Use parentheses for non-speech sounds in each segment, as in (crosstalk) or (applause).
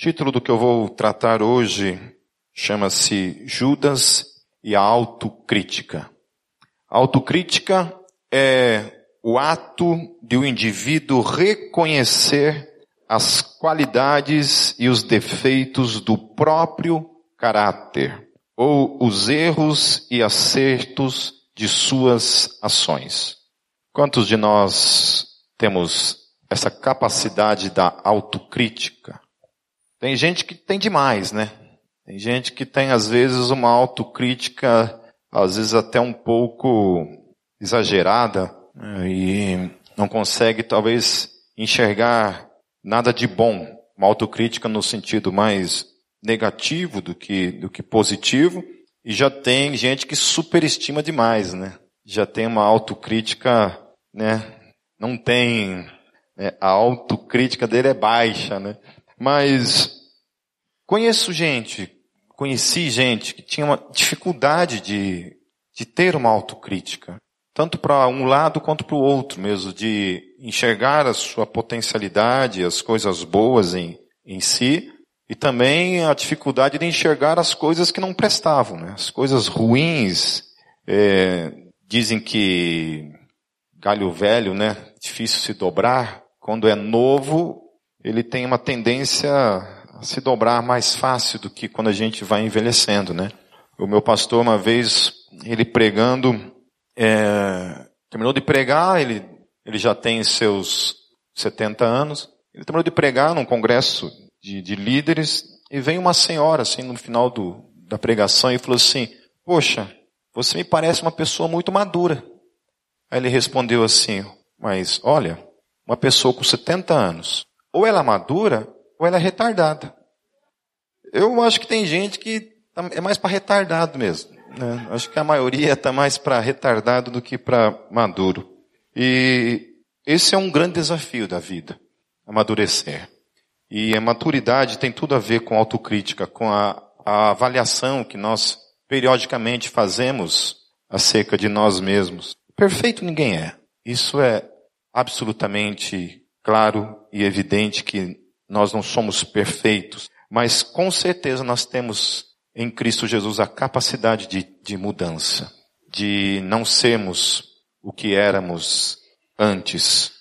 título do que eu vou tratar hoje chama-se Judas e a autocrítica. Autocrítica é o ato de o um indivíduo reconhecer as qualidades e os defeitos do próprio caráter, ou os erros e acertos de suas ações. Quantos de nós temos essa capacidade da autocrítica? Tem gente que tem demais, né? Tem gente que tem, às vezes, uma autocrítica, às vezes até um pouco exagerada, e não consegue, talvez, enxergar nada de bom. Uma autocrítica no sentido mais negativo do que, do que positivo. E já tem gente que superestima demais, né? Já tem uma autocrítica, né? Não tem, né? a autocrítica dele é baixa, né? Mas conheço gente, conheci gente que tinha uma dificuldade de, de ter uma autocrítica. Tanto para um lado quanto para o outro mesmo, de enxergar a sua potencialidade, as coisas boas em, em si, e também a dificuldade de enxergar as coisas que não prestavam, né? as coisas ruins. É, dizem que galho velho, né, difícil se dobrar. Quando é novo, ele tem uma tendência a se dobrar mais fácil do que quando a gente vai envelhecendo, né? O meu pastor uma vez ele pregando, é, terminou de pregar, ele ele já tem seus 70 anos. Ele terminou de pregar num congresso de, de líderes e vem uma senhora assim no final do, da pregação e falou assim: Poxa, você me parece uma pessoa muito madura. Aí ele respondeu assim: Mas olha, uma pessoa com 70 anos ou ela é madura, ou ela é retardada. Eu acho que tem gente que tá, é mais para retardado mesmo. Né? Acho que a maioria está mais para retardado do que para maduro. E esse é um grande desafio da vida, amadurecer. E a maturidade tem tudo a ver com autocrítica, com a, a avaliação que nós periodicamente fazemos acerca de nós mesmos. Perfeito ninguém é. Isso é absolutamente claro e evidente que nós não somos perfeitos, mas com certeza nós temos em Cristo Jesus a capacidade de, de mudança, de não sermos o que éramos antes.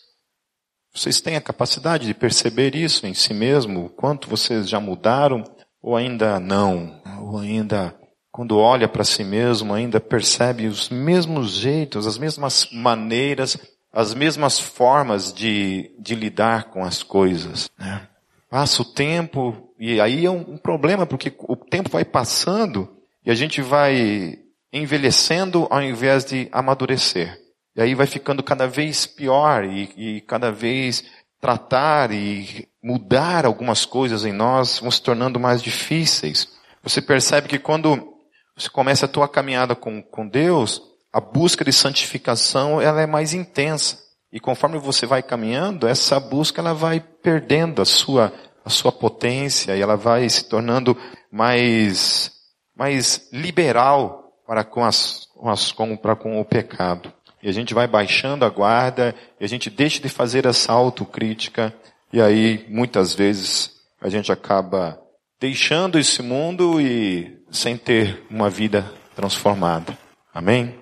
Vocês têm a capacidade de perceber isso em si mesmo, o quanto vocês já mudaram ou ainda não, ou ainda quando olha para si mesmo, ainda percebe os mesmos jeitos, as mesmas maneiras as mesmas formas de, de lidar com as coisas. Né? Passa o tempo, e aí é um, um problema, porque o tempo vai passando e a gente vai envelhecendo ao invés de amadurecer. E aí vai ficando cada vez pior e, e cada vez tratar e mudar algumas coisas em nós vão se tornando mais difíceis. Você percebe que quando você começa a tua caminhada com, com Deus, a busca de santificação ela é mais intensa. E conforme você vai caminhando, essa busca ela vai perdendo a sua, a sua potência e ela vai se tornando mais, mais liberal para com, as, com, as, com, para com o pecado. E a gente vai baixando a guarda e a gente deixa de fazer essa autocrítica e aí muitas vezes a gente acaba deixando esse mundo e sem ter uma vida transformada. Amém?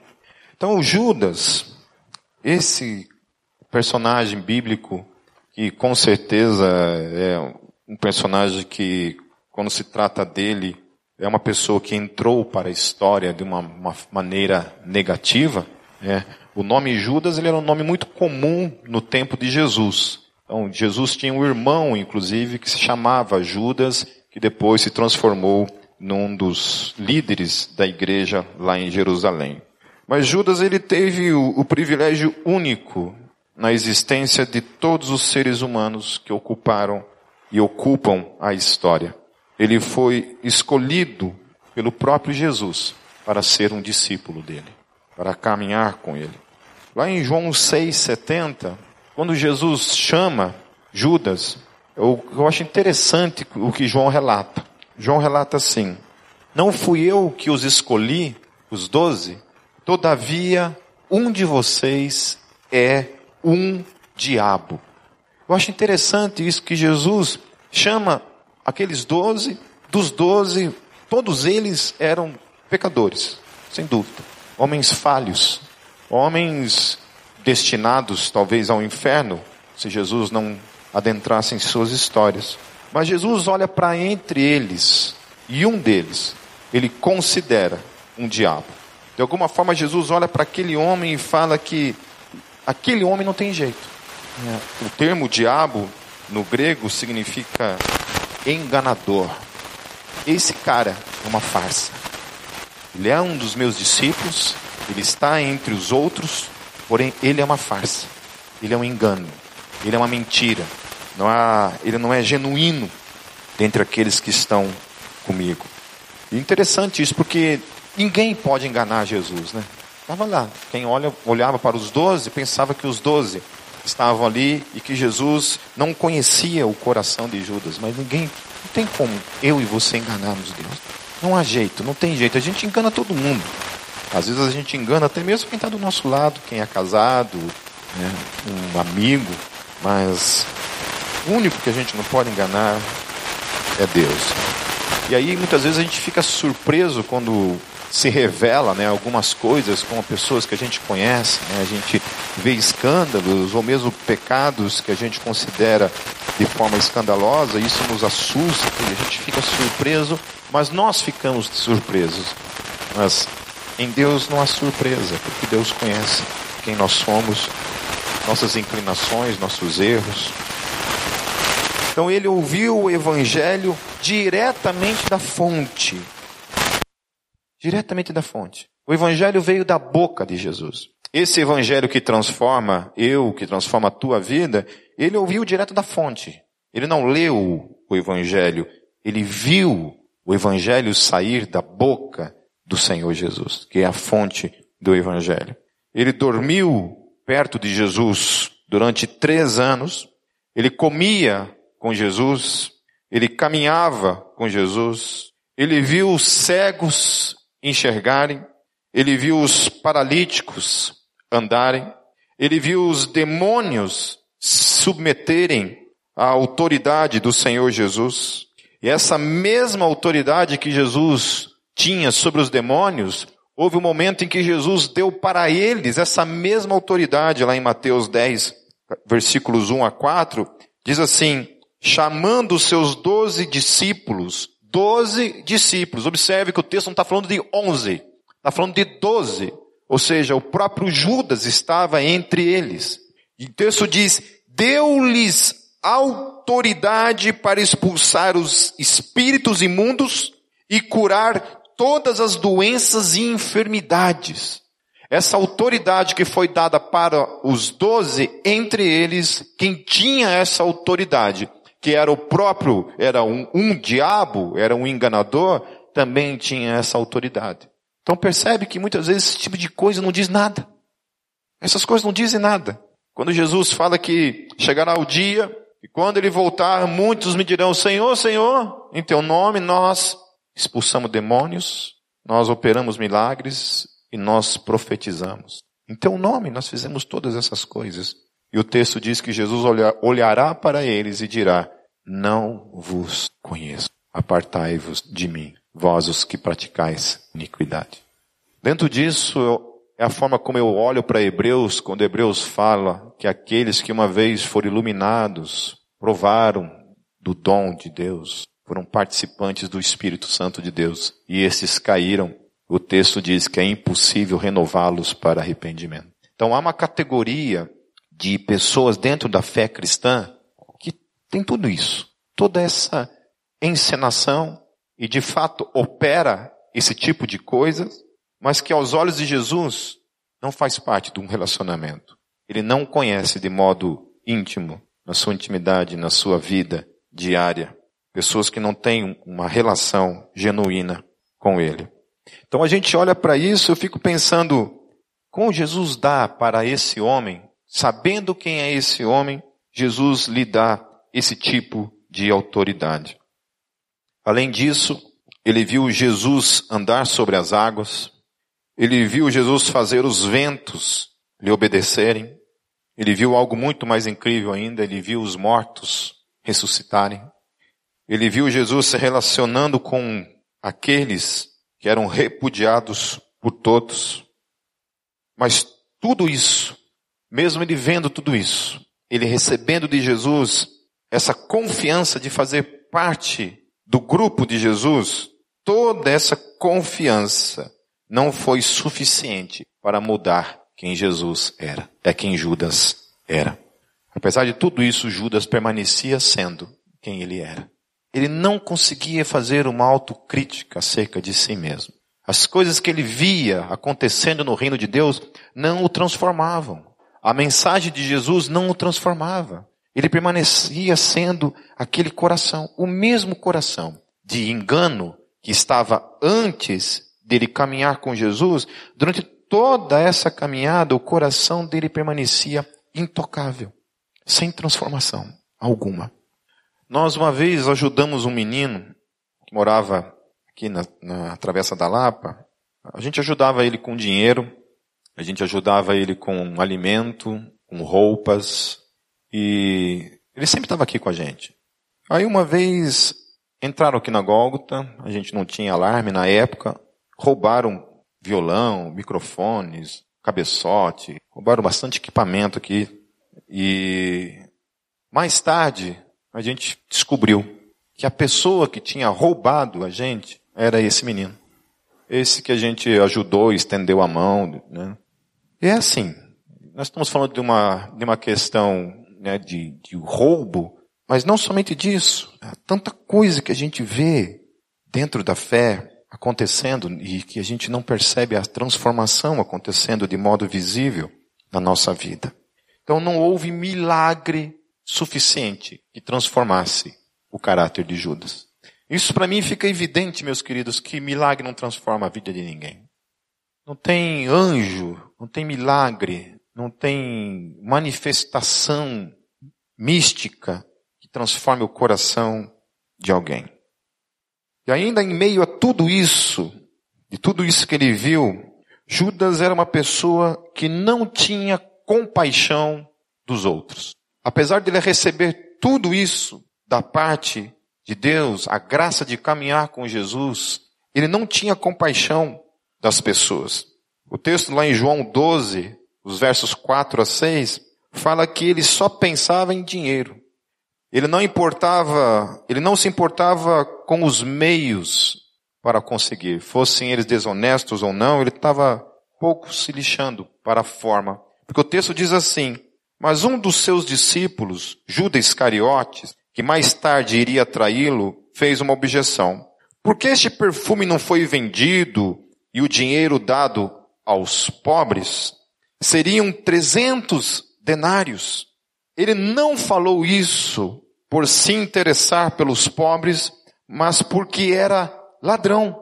Então, o Judas, esse personagem bíblico, que com certeza é um personagem que, quando se trata dele, é uma pessoa que entrou para a história de uma, uma maneira negativa. Né? O nome Judas ele era um nome muito comum no tempo de Jesus. Então, Jesus tinha um irmão, inclusive, que se chamava Judas, que depois se transformou num dos líderes da igreja lá em Jerusalém. Mas Judas ele teve o, o privilégio único na existência de todos os seres humanos que ocuparam e ocupam a história. Ele foi escolhido pelo próprio Jesus para ser um discípulo dele, para caminhar com ele. Lá em João 6,70, quando Jesus chama Judas, eu, eu acho interessante o que João relata. João relata assim: Não fui eu que os escolhi, os doze, Todavia, um de vocês é um diabo. Eu acho interessante isso que Jesus chama aqueles doze, dos doze, todos eles eram pecadores, sem dúvida. Homens falhos, homens destinados talvez ao inferno, se Jesus não adentrasse em suas histórias. Mas Jesus olha para entre eles, e um deles, ele considera um diabo. De alguma forma, Jesus olha para aquele homem e fala que aquele homem não tem jeito. O termo diabo no grego significa enganador. Esse cara é uma farsa. Ele é um dos meus discípulos, ele está entre os outros, porém ele é uma farsa. Ele é um engano, ele é uma mentira. Não há, ele não é genuíno dentre aqueles que estão comigo. E interessante isso, porque ninguém pode enganar Jesus, né? Estava lá. Quem olha, olhava para os doze pensava que os doze estavam ali e que Jesus não conhecia o coração de Judas. Mas ninguém, não tem como eu e você enganarmos Deus. Não há jeito, não tem jeito. A gente engana todo mundo. Às vezes a gente engana até mesmo quem está do nosso lado, quem é casado, né, um amigo. Mas o único que a gente não pode enganar é Deus. E aí muitas vezes a gente fica surpreso quando se revela né, algumas coisas com pessoas que a gente conhece, né, a gente vê escândalos ou mesmo pecados que a gente considera de forma escandalosa, isso nos assusta e a gente fica surpreso, mas nós ficamos surpresos. Mas em Deus não há surpresa, porque Deus conhece quem nós somos, nossas inclinações, nossos erros. Então ele ouviu o evangelho diretamente da fonte. Diretamente da fonte. O evangelho veio da boca de Jesus. Esse evangelho que transforma eu, que transforma a tua vida, ele ouviu direto da fonte. Ele não leu o evangelho, ele viu o evangelho sair da boca do Senhor Jesus, que é a fonte do evangelho. Ele dormiu perto de Jesus durante três anos, ele comia com Jesus, ele caminhava com Jesus, ele viu os cegos enxergarem, ele viu os paralíticos andarem, ele viu os demônios submeterem à autoridade do Senhor Jesus. E essa mesma autoridade que Jesus tinha sobre os demônios, houve um momento em que Jesus deu para eles essa mesma autoridade lá em Mateus 10, versículos 1 a 4, diz assim, chamando os seus doze discípulos, doze discípulos. Observe que o texto não está falando de onze, está falando de doze. Ou seja, o próprio Judas estava entre eles. E o texto diz, deu-lhes autoridade para expulsar os espíritos imundos e curar todas as doenças e enfermidades. Essa autoridade que foi dada para os doze, entre eles, quem tinha essa autoridade que era o próprio, era um, um diabo, era um enganador, também tinha essa autoridade. Então percebe que muitas vezes esse tipo de coisa não diz nada. Essas coisas não dizem nada. Quando Jesus fala que chegará o dia, e quando ele voltar, muitos me dirão, Senhor, Senhor, em teu nome nós expulsamos demônios, nós operamos milagres e nós profetizamos. Em teu nome nós fizemos todas essas coisas. E o texto diz que Jesus olhará para eles e dirá, não vos conheço. Apartai-vos de mim, vós os que praticais iniquidade. Dentro disso é a forma como eu olho para Hebreus, quando Hebreus fala que aqueles que uma vez foram iluminados, provaram do dom de Deus, foram participantes do Espírito Santo de Deus, e esses caíram. O texto diz que é impossível renová-los para arrependimento. Então há uma categoria de pessoas dentro da fé cristã tem tudo isso. Toda essa encenação e de fato opera esse tipo de coisas, mas que aos olhos de Jesus não faz parte de um relacionamento. Ele não conhece de modo íntimo, na sua intimidade, na sua vida diária, pessoas que não têm uma relação genuína com ele. Então a gente olha para isso, eu fico pensando, como Jesus dá para esse homem, sabendo quem é esse homem, Jesus lhe dá esse tipo de autoridade. Além disso, ele viu Jesus andar sobre as águas, ele viu Jesus fazer os ventos lhe obedecerem, ele viu algo muito mais incrível ainda, ele viu os mortos ressuscitarem, Ele viu Jesus se relacionando com aqueles que eram repudiados por todos. Mas tudo isso, mesmo ele vendo tudo isso, ele recebendo de Jesus essa confiança de fazer parte do grupo de Jesus, toda essa confiança não foi suficiente para mudar quem Jesus era, é quem Judas era. Apesar de tudo isso, Judas permanecia sendo quem ele era. Ele não conseguia fazer uma autocrítica acerca de si mesmo. As coisas que ele via acontecendo no reino de Deus não o transformavam. A mensagem de Jesus não o transformava. Ele permanecia sendo aquele coração, o mesmo coração de engano que estava antes dele caminhar com Jesus. Durante toda essa caminhada, o coração dele permanecia intocável, sem transformação alguma. Nós uma vez ajudamos um menino que morava aqui na, na Travessa da Lapa. A gente ajudava ele com dinheiro, a gente ajudava ele com alimento, com roupas, e ele sempre estava aqui com a gente. Aí uma vez entraram aqui na Gólgota, a gente não tinha alarme na época, roubaram violão, microfones, cabeçote, roubaram bastante equipamento aqui. E mais tarde a gente descobriu que a pessoa que tinha roubado a gente era esse menino. Esse que a gente ajudou, estendeu a mão, né? É assim. Nós estamos falando de uma, de uma questão né, de, de roubo, mas não somente disso. Há tanta coisa que a gente vê dentro da fé acontecendo e que a gente não percebe a transformação acontecendo de modo visível na nossa vida. Então não houve milagre suficiente que transformasse o caráter de Judas. Isso para mim fica evidente, meus queridos, que milagre não transforma a vida de ninguém. Não tem anjo, não tem milagre, não tem manifestação mística que transforme o coração de alguém. E ainda em meio a tudo isso, de tudo isso que ele viu, Judas era uma pessoa que não tinha compaixão dos outros. Apesar de ele receber tudo isso da parte de Deus, a graça de caminhar com Jesus, ele não tinha compaixão das pessoas. O texto lá em João 12, os versos 4 a 6, fala que ele só pensava em dinheiro. Ele não importava, ele não se importava com os meios para conseguir, fossem eles desonestos ou não, ele estava pouco se lixando para a forma. Porque o texto diz assim, mas um dos seus discípulos, Judas Iscariotes, que mais tarde iria traí-lo, fez uma objeção. Por que este perfume não foi vendido e o dinheiro dado aos pobres? Seriam trezentos denários. Ele não falou isso por se interessar pelos pobres, mas porque era ladrão.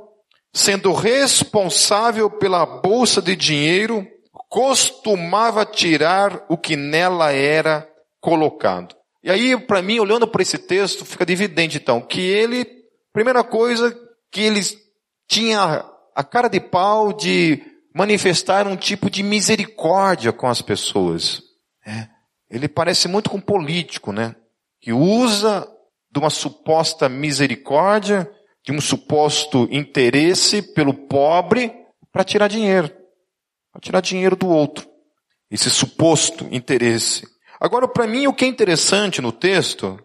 Sendo responsável pela bolsa de dinheiro costumava tirar o que nela era colocado. E aí, para mim, olhando para esse texto, fica evidente então que ele, primeira coisa, que ele tinha a cara de pau de manifestar um tipo de misericórdia com as pessoas. É. Ele parece muito com um político, né? Que usa de uma suposta misericórdia, de um suposto interesse pelo pobre para tirar dinheiro a tirar dinheiro do outro. Esse suposto interesse. Agora, para mim, o que é interessante no texto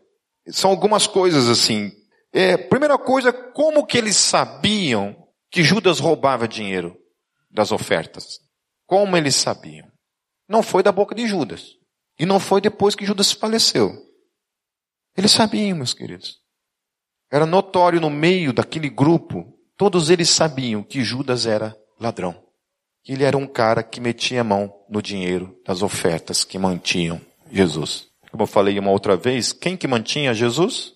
são algumas coisas assim. É, primeira coisa, como que eles sabiam que Judas roubava dinheiro das ofertas? Como eles sabiam? Não foi da boca de Judas. E não foi depois que Judas faleceu. Eles sabiam, meus queridos. Era notório no meio daquele grupo, todos eles sabiam que Judas era ladrão que ele era um cara que metia a mão no dinheiro das ofertas que mantinham Jesus. Como eu falei uma outra vez, quem que mantinha Jesus?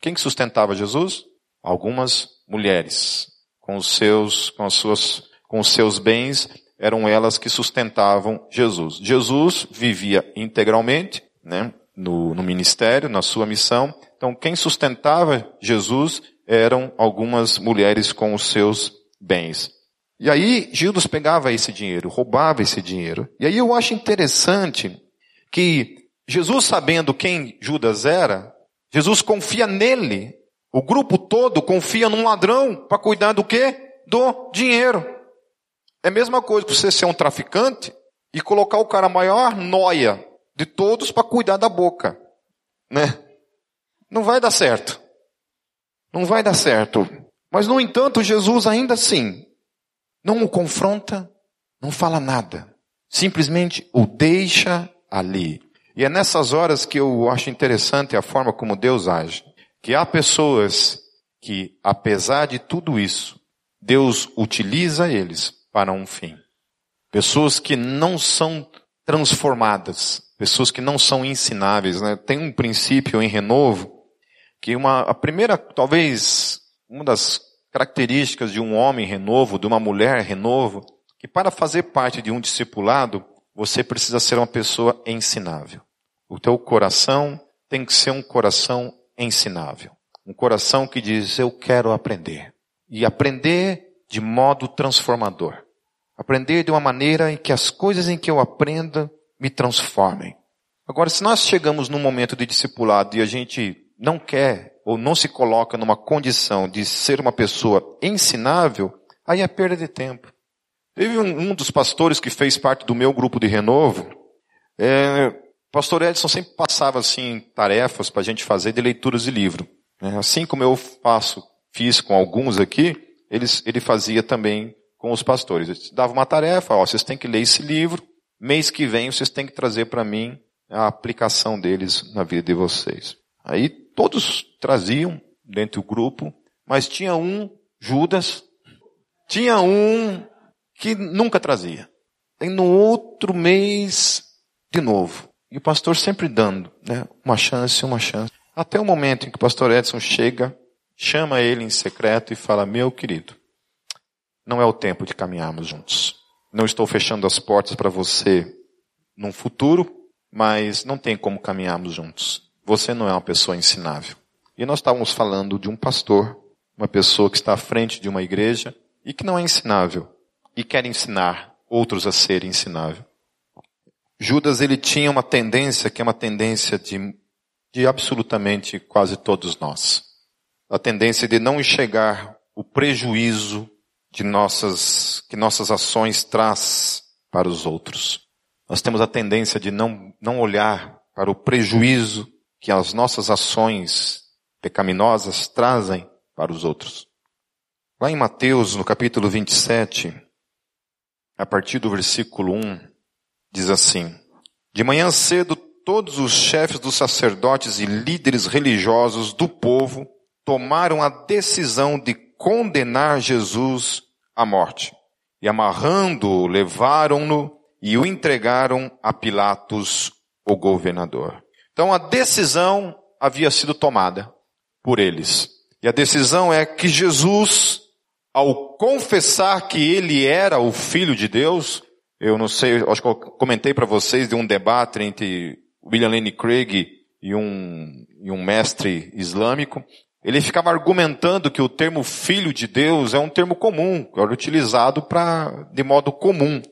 Quem que sustentava Jesus? Algumas mulheres, com os seus, com as suas, com seus bens, eram elas que sustentavam Jesus. Jesus vivia integralmente, né, no, no ministério, na sua missão. Então, quem sustentava Jesus eram algumas mulheres com os seus bens. E aí Judas pegava esse dinheiro, roubava esse dinheiro. E aí eu acho interessante que Jesus sabendo quem Judas era, Jesus confia nele O grupo todo confia num ladrão para cuidar do quê? Do dinheiro. É a mesma coisa que você ser um traficante e colocar o cara maior noia de todos para cuidar da boca, né? Não vai dar certo. Não vai dar certo. Mas no entanto, Jesus ainda assim não o confronta, não fala nada. Simplesmente o deixa ali. E é nessas horas que eu acho interessante a forma como Deus age. Que há pessoas que, apesar de tudo isso, Deus utiliza eles para um fim. Pessoas que não são transformadas, pessoas que não são ensináveis. Né? Tem um princípio em renovo que uma, a primeira, talvez, uma das características de um homem renovo, de uma mulher renovo, que para fazer parte de um discipulado, você precisa ser uma pessoa ensinável. O teu coração tem que ser um coração ensinável. Um coração que diz, eu quero aprender. E aprender de modo transformador. Aprender de uma maneira em que as coisas em que eu aprenda me transformem. Agora, se nós chegamos num momento de discipulado e a gente não quer ou não se coloca numa condição de ser uma pessoa ensinável, aí é perda de tempo. Teve um, um dos pastores que fez parte do meu grupo de renovo, é, pastor Edson sempre passava assim tarefas para a gente fazer de leituras de livro. Né? Assim como eu faço, fiz com alguns aqui, eles, ele fazia também com os pastores. Dava uma tarefa, ó, vocês têm que ler esse livro, mês que vem vocês têm que trazer para mim a aplicação deles na vida de vocês. Aí todos traziam dentro do grupo, mas tinha um, Judas, tinha um que nunca trazia. E no outro mês, de novo. E o pastor sempre dando, né? Uma chance, uma chance. Até o momento em que o pastor Edson chega, chama ele em secreto e fala, meu querido, não é o tempo de caminharmos juntos. Não estou fechando as portas para você num futuro, mas não tem como caminharmos juntos. Você não é uma pessoa ensinável. E nós estávamos falando de um pastor, uma pessoa que está à frente de uma igreja e que não é ensinável e quer ensinar outros a serem ensinável. Judas ele tinha uma tendência que é uma tendência de, de absolutamente quase todos nós. A tendência de não enxergar o prejuízo de nossas, que nossas ações traz para os outros. Nós temos a tendência de não, não olhar para o prejuízo que as nossas ações pecaminosas trazem para os outros. Lá em Mateus, no capítulo 27, a partir do versículo 1, diz assim: De manhã cedo, todos os chefes dos sacerdotes e líderes religiosos do povo tomaram a decisão de condenar Jesus à morte. E amarrando-o, levaram-no e o entregaram a Pilatos, o governador. Então a decisão havia sido tomada por eles. E a decisão é que Jesus, ao confessar que ele era o filho de Deus, eu não sei, acho que eu comentei para vocês de um debate entre William Lane Craig e um, e um mestre islâmico. Ele ficava argumentando que o termo filho de Deus é um termo comum, era utilizado para, de modo comum.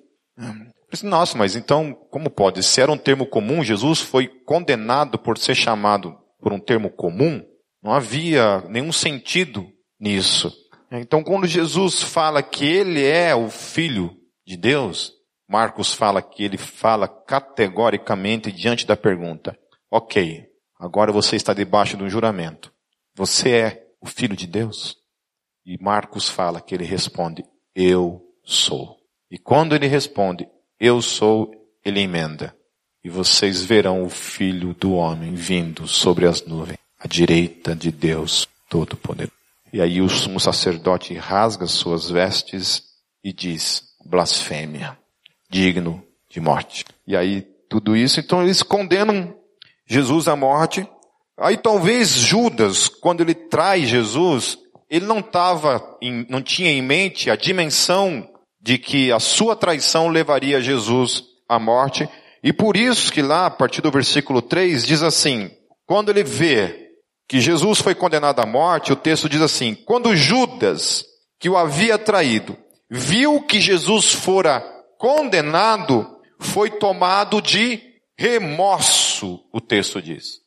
Disse, Nossa, mas então, como pode? Se era um termo comum, Jesus foi condenado por ser chamado por um termo comum? Não havia nenhum sentido nisso. Então, quando Jesus fala que ele é o Filho de Deus, Marcos fala que ele fala categoricamente diante da pergunta: Ok, agora você está debaixo de um juramento. Você é o Filho de Deus? E Marcos fala que ele responde: Eu sou. E quando ele responde, eu sou, ele emenda. E vocês verão o Filho do Homem vindo sobre as nuvens, à direita de Deus Todo-Poderoso. E aí o sumo sacerdote rasga suas vestes e diz, blasfêmia, digno de morte. E aí tudo isso, então eles condenam Jesus à morte. Aí talvez Judas, quando ele traz Jesus, ele não estava, não tinha em mente a dimensão de que a sua traição levaria Jesus à morte. E por isso que lá, a partir do versículo 3, diz assim, quando ele vê que Jesus foi condenado à morte, o texto diz assim, quando Judas, que o havia traído, viu que Jesus fora condenado, foi tomado de remorso, o texto diz.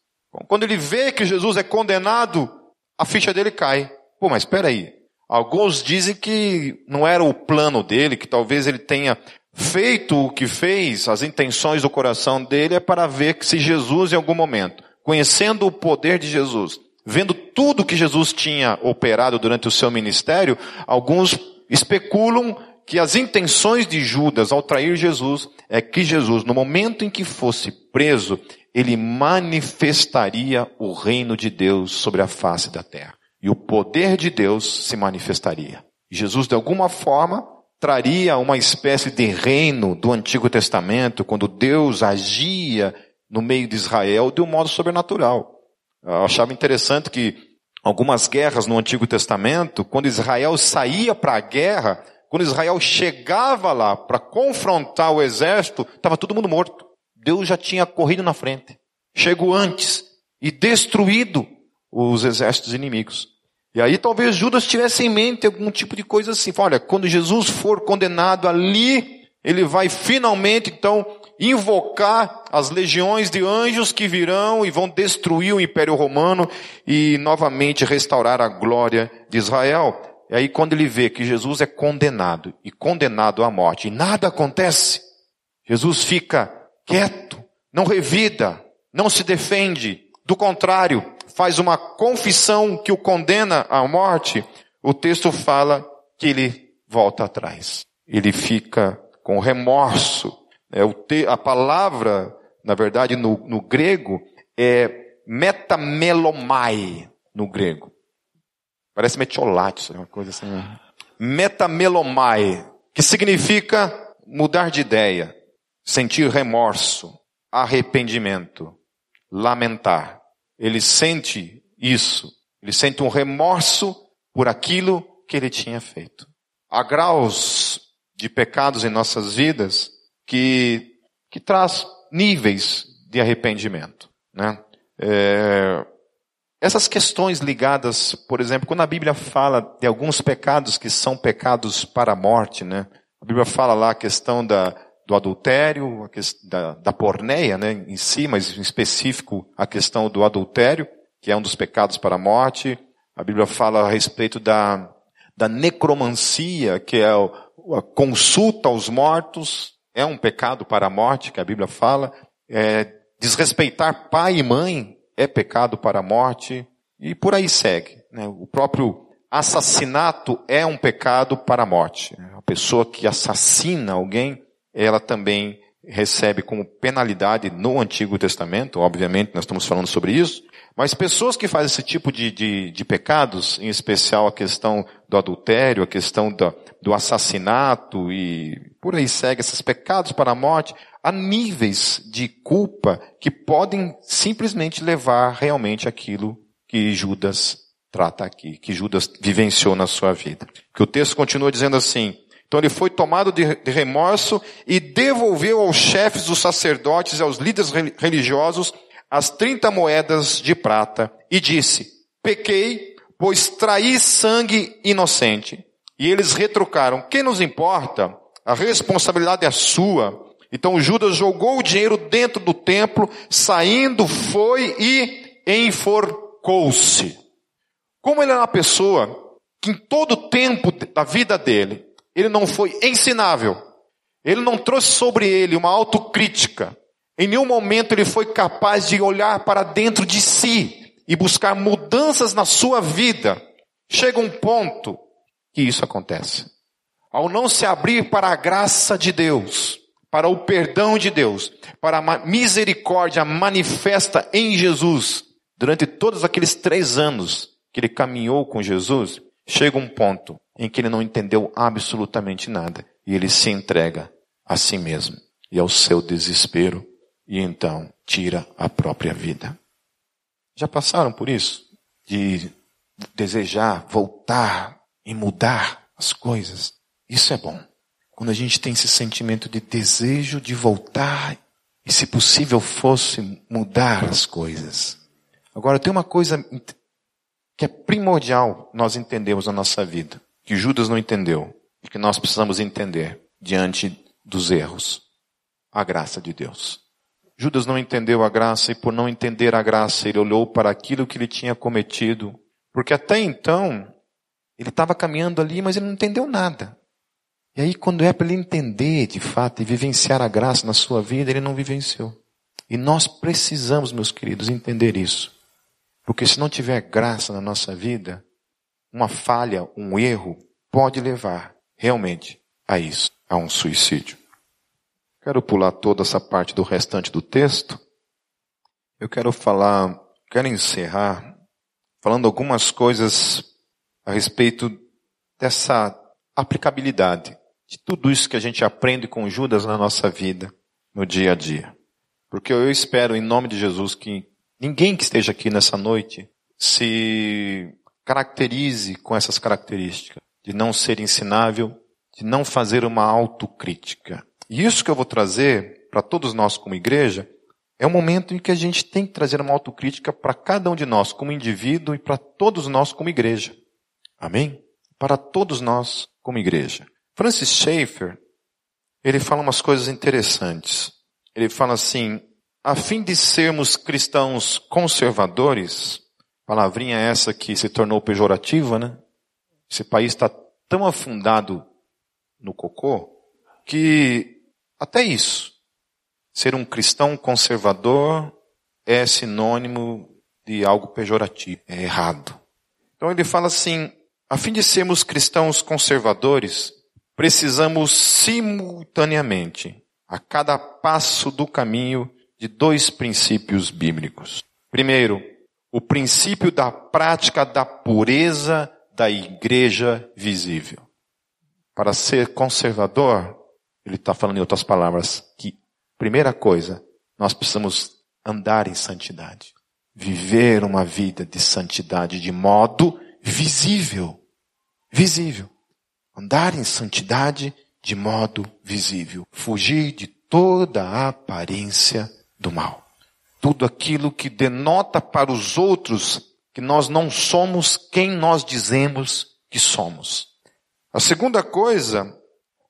Quando ele vê que Jesus é condenado, a ficha dele cai. Pô, mas espera aí. Alguns dizem que não era o plano dele, que talvez ele tenha feito o que fez, as intenções do coração dele é para ver que se Jesus em algum momento, conhecendo o poder de Jesus, vendo tudo que Jesus tinha operado durante o seu ministério, alguns especulam que as intenções de Judas ao trair Jesus é que Jesus, no momento em que fosse preso, ele manifestaria o reino de Deus sobre a face da terra. E o poder de Deus se manifestaria. Jesus, de alguma forma, traria uma espécie de reino do Antigo Testamento, quando Deus agia no meio de Israel de um modo sobrenatural. Eu achava interessante que algumas guerras no Antigo Testamento, quando Israel saía para a guerra, quando Israel chegava lá para confrontar o exército, estava todo mundo morto. Deus já tinha corrido na frente, chegou antes e destruído os exércitos inimigos. E aí talvez Judas tivesse em mente algum tipo de coisa assim. Olha, quando Jesus for condenado ali, ele vai finalmente então invocar as legiões de anjos que virão e vão destruir o Império Romano e novamente restaurar a glória de Israel. E aí quando ele vê que Jesus é condenado e condenado à morte e nada acontece, Jesus fica quieto, não revida, não se defende, do contrário, faz uma confissão que o condena à morte, o texto fala que ele volta atrás. Ele fica com remorso. É, o te, a palavra, na verdade, no, no grego, é metamelomai, no grego. Parece metiolate, uma coisa assim. Metamelomai, que significa mudar de ideia, sentir remorso, arrependimento, lamentar ele sente isso. Ele sente um remorso por aquilo que ele tinha feito. Há graus de pecados em nossas vidas que, que traz níveis de arrependimento, né? É, essas questões ligadas, por exemplo, quando a Bíblia fala de alguns pecados que são pecados para a morte, né? A Bíblia fala lá a questão da, do adultério, da, da porneia né, em si, mas em específico a questão do adultério, que é um dos pecados para a morte. A Bíblia fala a respeito da, da necromancia, que é a consulta aos mortos, é um pecado para a morte, que a Bíblia fala. É, desrespeitar pai e mãe é pecado para a morte. E por aí segue. Né? O próprio assassinato é um pecado para a morte. A pessoa que assassina alguém ela também recebe como penalidade no Antigo Testamento, obviamente nós estamos falando sobre isso, mas pessoas que fazem esse tipo de, de, de pecados, em especial a questão do adultério, a questão do, do assassinato e por aí segue, esses pecados para a morte, há níveis de culpa que podem simplesmente levar realmente aquilo que Judas trata aqui, que Judas vivenciou na sua vida. Que o texto continua dizendo assim, então ele foi tomado de, remorso e devolveu aos chefes dos sacerdotes e aos líderes religiosos as 30 moedas de prata e disse, pequei, pois traí sangue inocente. E eles retrucaram, quem nos importa? A responsabilidade é sua. Então Judas jogou o dinheiro dentro do templo, saindo foi e enforcou-se. Como ele era uma pessoa que em todo o tempo da vida dele, ele não foi ensinável. Ele não trouxe sobre ele uma autocrítica. Em nenhum momento ele foi capaz de olhar para dentro de si e buscar mudanças na sua vida. Chega um ponto que isso acontece. Ao não se abrir para a graça de Deus, para o perdão de Deus, para a misericórdia manifesta em Jesus, durante todos aqueles três anos que ele caminhou com Jesus, chega um ponto em que ele não entendeu absolutamente nada e ele se entrega a si mesmo e ao seu desespero e então tira a própria vida. Já passaram por isso? De desejar voltar e mudar as coisas? Isso é bom. Quando a gente tem esse sentimento de desejo de voltar e, se possível, fosse mudar as coisas. Agora, tem uma coisa que é primordial nós entendemos na nossa vida que Judas não entendeu e que nós precisamos entender diante dos erros. A graça de Deus. Judas não entendeu a graça e por não entender a graça, ele olhou para aquilo que ele tinha cometido Porque até então, ele estava caminhando ali, mas ele não entendeu nada. E aí, quando é para ele entender de fato e vivenciar a graça na sua vida, ele não vivenciou. E nós precisamos, meus queridos, entender isso. Porque se não tiver graça na nossa vida, uma falha, um erro, pode levar realmente a isso, a um suicídio. Quero pular toda essa parte do restante do texto. Eu quero falar, quero encerrar falando algumas coisas a respeito dessa aplicabilidade de tudo isso que a gente aprende com Judas na nossa vida, no dia a dia. Porque eu espero, em nome de Jesus, que ninguém que esteja aqui nessa noite se caracterize com essas características de não ser ensinável, de não fazer uma autocrítica. E isso que eu vou trazer para todos nós como igreja é um momento em que a gente tem que trazer uma autocrítica para cada um de nós como indivíduo e para todos nós como igreja. Amém? Para todos nós como igreja. Francis Schaeffer, ele fala umas coisas interessantes. Ele fala assim, a fim de sermos cristãos conservadores, palavrinha essa que se tornou pejorativa, né? Esse país está tão afundado no cocô que até isso, ser um cristão conservador é sinônimo de algo pejorativo, é errado. Então ele fala assim, a fim de sermos cristãos conservadores, precisamos simultaneamente, a cada passo do caminho, de dois princípios bíblicos. Primeiro, o princípio da prática da pureza da igreja visível. Para ser conservador, ele está falando em outras palavras que, primeira coisa, nós precisamos andar em santidade. Viver uma vida de santidade de modo visível. Visível. Andar em santidade de modo visível. Fugir de toda a aparência do mal. Tudo aquilo que denota para os outros que nós não somos quem nós dizemos que somos. A segunda coisa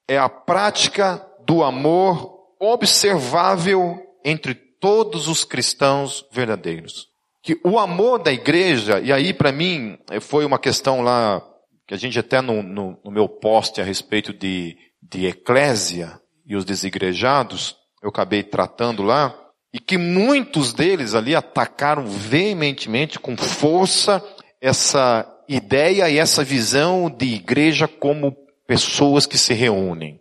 é a prática do amor observável entre todos os cristãos verdadeiros. Que o amor da igreja, e aí para mim foi uma questão lá que a gente até no, no, no meu post a respeito de, de eclésia e os desigrejados, eu acabei tratando lá, e que muitos deles ali atacaram veementemente, com força, essa ideia e essa visão de igreja como pessoas que se reúnem.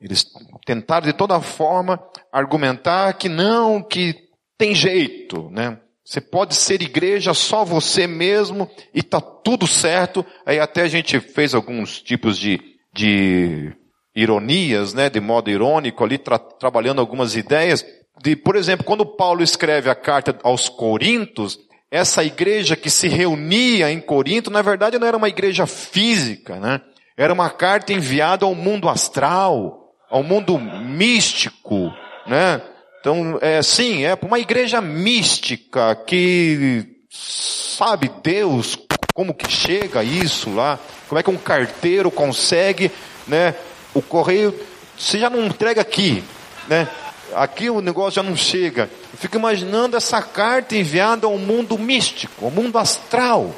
Eles tentaram de toda forma argumentar que não, que tem jeito, né? Você pode ser igreja só você mesmo e tá tudo certo. Aí até a gente fez alguns tipos de, de ironias, né, de modo irônico ali, tra trabalhando algumas ideias. De, por exemplo, quando Paulo escreve a carta aos Coríntios, essa igreja que se reunia em Corinto, na verdade não era uma igreja física, né? Era uma carta enviada ao mundo astral, ao mundo místico, né? Então, é sim, é uma igreja mística que sabe Deus como que chega isso lá, como é que um carteiro consegue, né? O correio, você já não entrega aqui, né? Aqui o negócio já não chega. Eu fico imaginando essa carta enviada ao mundo místico, ao mundo astral.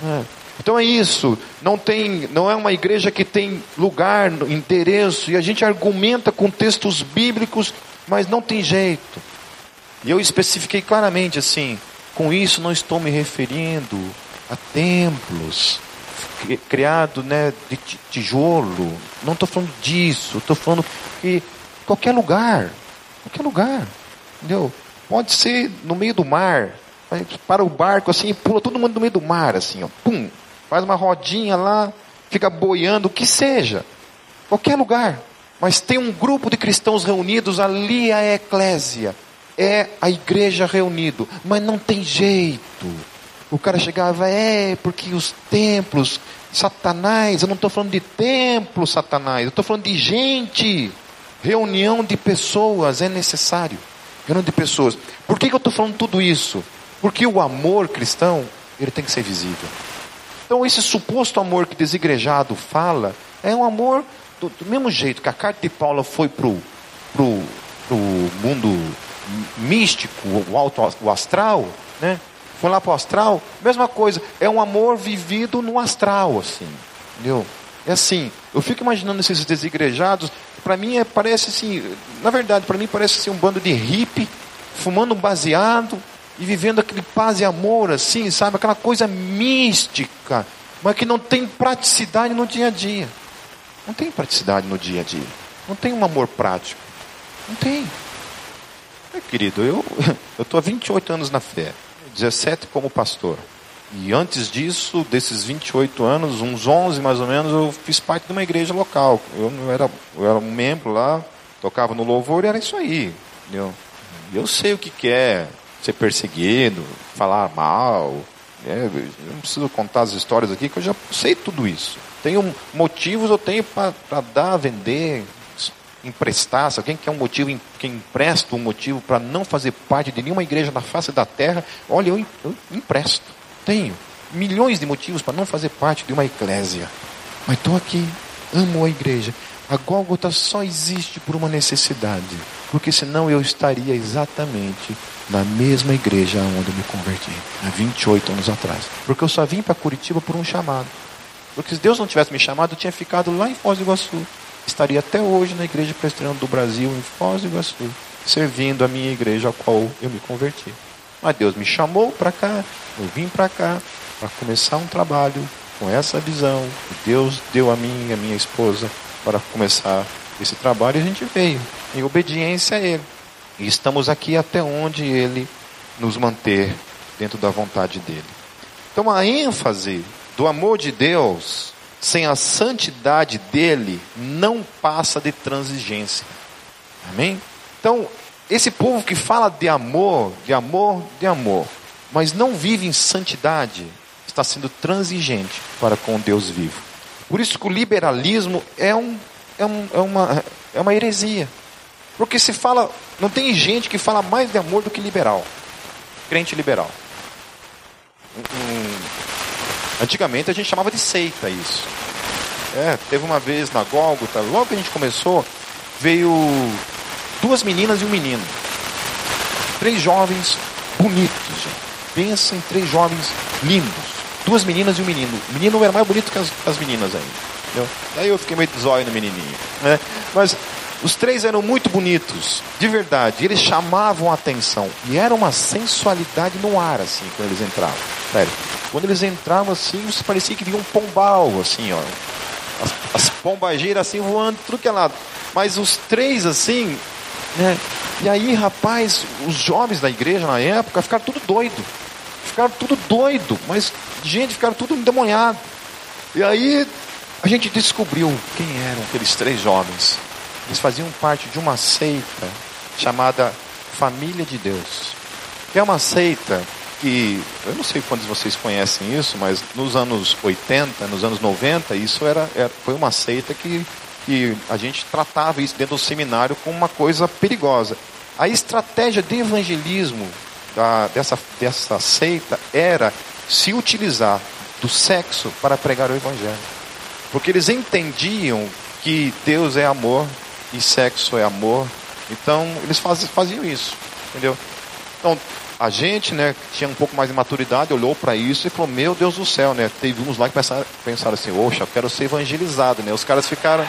Né? Então é isso. Não tem, não é uma igreja que tem lugar, endereço, e a gente argumenta com textos bíblicos mas não tem jeito. E eu especifiquei claramente assim: com isso não estou me referindo a templos criados né, de tijolo. Não estou falando disso. Estou falando que qualquer lugar, qualquer lugar, entendeu? Pode ser no meio do mar. Para o barco assim, pula todo mundo no meio do mar, assim, ó, pum, faz uma rodinha lá, fica boiando, o que seja, qualquer lugar. Mas tem um grupo de cristãos reunidos, ali é a eclésia. É a igreja reunido. Mas não tem jeito. O cara chegava, é, porque os templos, Satanás, eu não estou falando de templo, Satanás, eu estou falando de gente. Reunião de pessoas é necessário. Reunião de pessoas. Por que, que eu estou falando tudo isso? Porque o amor cristão, ele tem que ser visível. Então, esse suposto amor que desigrejado fala, é um amor do, do mesmo jeito que a carta de Paulo foi pro, pro, pro mundo místico, o alto, o astral, né? foi lá para o astral, mesma coisa. É um amor vivido no astral, assim. Entendeu? É assim. Eu fico imaginando esses desigrejados. Para mim é, parece assim. Na verdade, para mim parece assim um bando de hippie fumando um baseado e vivendo aquele paz e amor, assim, sabe? Aquela coisa mística, mas que não tem praticidade no dia a dia. Não tem praticidade no dia a dia. Não tem um amor prático. Não tem. É, querido, eu (laughs) estou há 28 anos na fé, 17 como pastor. E antes disso, desses 28 anos, uns 11 mais ou menos, eu fiz parte de uma igreja local. Eu, não era, eu era um membro lá, tocava no louvor e era isso aí. Entendeu? Eu sei o que, que é ser perseguido, falar mal. É, eu não preciso contar as histórias aqui, que eu já sei tudo isso. Tenho motivos, eu tenho para dar, vender, emprestar. Se alguém quer um motivo, quem empresta um motivo para não fazer parte de nenhuma igreja na face da terra, olha, eu, eu empresto. Tenho milhões de motivos para não fazer parte de uma eclésia. Mas estou aqui, amo a igreja. A Gólgota só existe por uma necessidade, porque senão eu estaria exatamente na mesma igreja onde eu me converti, há 28 anos atrás. Porque eu só vim para Curitiba por um chamado. Porque se Deus não tivesse me chamado, eu tinha ficado lá em Foz do Iguaçu. Estaria até hoje na Igreja Presbiteriana do Brasil, em Foz do Iguaçu, servindo a minha igreja, a qual eu me converti. Mas Deus me chamou para cá, eu vim para cá para começar um trabalho com essa visão. Deus deu a mim e a minha esposa para começar esse trabalho e a gente veio em obediência a Ele. E estamos aqui até onde Ele nos manter dentro da vontade dEle. Então a ênfase do amor de Deus, sem a santidade dEle, não passa de transigência. Amém? Então, esse povo que fala de amor, de amor, de amor, mas não vive em santidade, está sendo transigente para com Deus vivo. Por isso que o liberalismo é, um, é, um, é, uma, é uma heresia. Porque se fala, não tem gente que fala mais de amor do que liberal, crente liberal. Antigamente a gente chamava de seita isso. É, teve uma vez na Gólgota, logo que a gente começou, veio duas meninas e um menino. Três jovens bonitos, gente. Pensa em três jovens lindos. Duas meninas e um menino. O menino era mais bonito que as, as meninas ainda. Entendeu? Daí eu fiquei meio zóio no menininho. Né? Mas os três eram muito bonitos, de verdade. Eles chamavam a atenção. E era uma sensualidade no ar, assim, quando eles entravam. Sério. Quando eles entravam assim, você parecia que via um pombal, assim, ó. As, as pombageiras assim voando, tudo que é lado. Mas os três, assim, né? E aí, rapaz, os jovens da igreja na época ficaram tudo doido. Ficaram tudo doido, mas gente, ficaram tudo endemoniado. E aí a gente descobriu quem eram aqueles três jovens. Eles faziam parte de uma seita chamada Família de Deus. É uma seita que, eu não sei quantos vocês conhecem isso, mas nos anos 80, nos anos 90, isso era, era foi uma seita que que a gente tratava isso dentro do seminário como uma coisa perigosa. A estratégia de evangelismo da, dessa, dessa seita era se utilizar do sexo para pregar o evangelho. Porque eles entendiam que Deus é amor e sexo é amor. Então, eles faz, faziam isso. Entendeu? Então, a gente, né, que tinha um pouco mais de maturidade, olhou para isso e falou: Meu Deus do céu, né? Teve uns lá que pensaram, pensaram assim: Oxa, eu quero ser evangelizado, né? Os caras ficaram,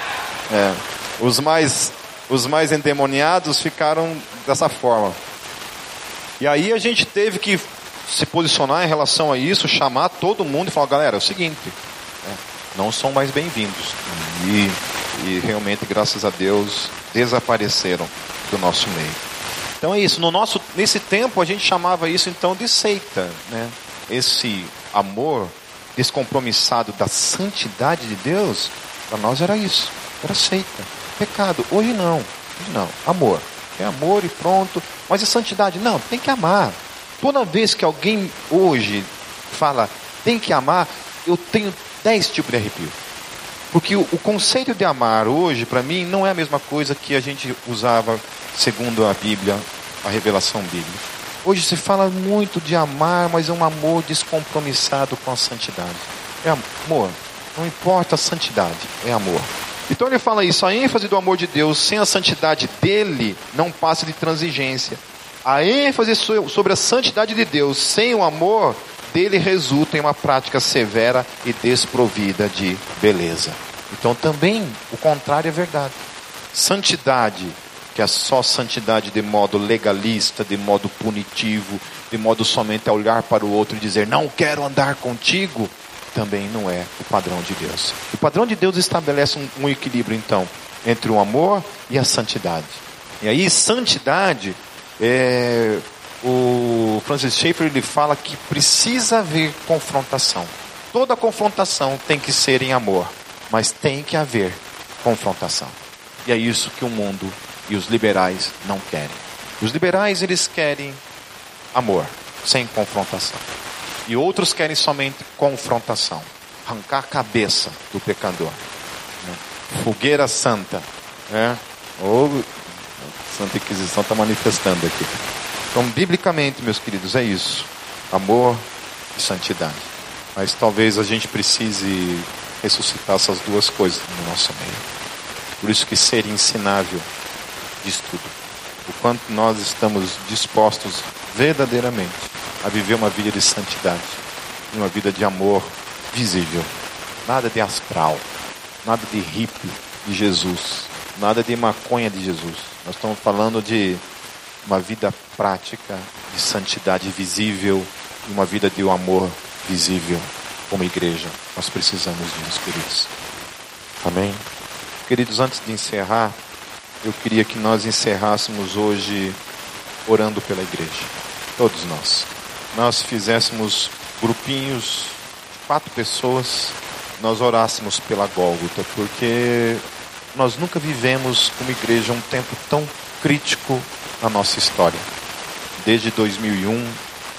é, os mais, os mais endemoniados ficaram dessa forma. E aí a gente teve que se posicionar em relação a isso, chamar todo mundo e falar: Galera, é o seguinte, é, não são mais bem-vindos. E, e realmente, graças a Deus, desapareceram do nosso meio. Então é isso. No nosso, nesse tempo a gente chamava isso então de seita, né? Esse amor descompromissado da santidade de Deus, para nós era isso, era seita, pecado. Hoje não, hoje não, amor. É amor e pronto. Mas a santidade, não, tem que amar. Toda vez que alguém hoje fala tem que amar, eu tenho dez tipos de arrepio. Porque o, o conceito de amar hoje, para mim, não é a mesma coisa que a gente usava segundo a Bíblia, a revelação bíblica. Hoje se fala muito de amar, mas é um amor descompromissado com a santidade. É amor, não importa a santidade, é amor. Então ele fala isso, a ênfase do amor de Deus sem a santidade dele não passa de transigência. A ênfase sobre a santidade de Deus sem o amor dele resulta em uma prática severa e desprovida de beleza. Então também o contrário é verdade. Santidade, que é só santidade de modo legalista, de modo punitivo, de modo somente a olhar para o outro e dizer não quero andar contigo, também não é o padrão de Deus. O padrão de Deus estabelece um, um equilíbrio então entre o amor e a santidade. E aí santidade é, o Francis Schaeffer ele fala que precisa haver confrontação. Toda confrontação tem que ser em amor, mas tem que haver confrontação. E é isso que o mundo e os liberais não querem. Os liberais eles querem amor, sem confrontação. E outros querem somente confrontação, arrancar a cabeça do pecador. Né? Fogueira santa, né? Ou Santa Inquisição está manifestando aqui. Então, biblicamente, meus queridos, é isso: amor e santidade. Mas talvez a gente precise ressuscitar essas duas coisas no nosso meio. Por isso que ser ensinável diz tudo. O quanto nós estamos dispostos verdadeiramente a viver uma vida de santidade, uma vida de amor visível. Nada de astral, nada de hippie de Jesus, nada de maconha de Jesus. Nós estamos falando de uma vida prática de santidade visível e uma vida de um amor visível como igreja. Nós precisamos disso, queridos. Amém? Queridos, antes de encerrar, eu queria que nós encerrássemos hoje orando pela igreja. Todos nós. Nós fizéssemos grupinhos de quatro pessoas, nós orássemos pela Gólgota, porque nós nunca vivemos como igreja um tempo tão crítico na nossa história. Desde 2001,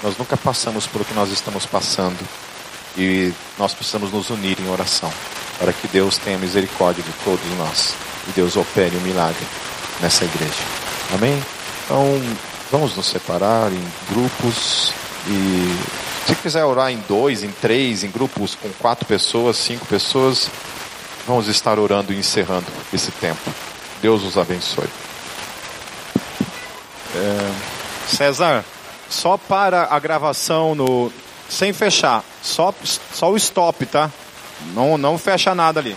nós nunca passamos por o que nós estamos passando e nós precisamos nos unir em oração para que Deus tenha misericórdia de todos nós e Deus opere um milagre nessa igreja. Amém? Então, vamos nos separar em grupos e se quiser orar em dois, em três, em grupos com quatro pessoas, cinco pessoas, vamos estar orando e encerrando esse tempo. Deus nos abençoe. É, César, só para a gravação no sem fechar, só só o stop, tá? Não não fecha nada ali.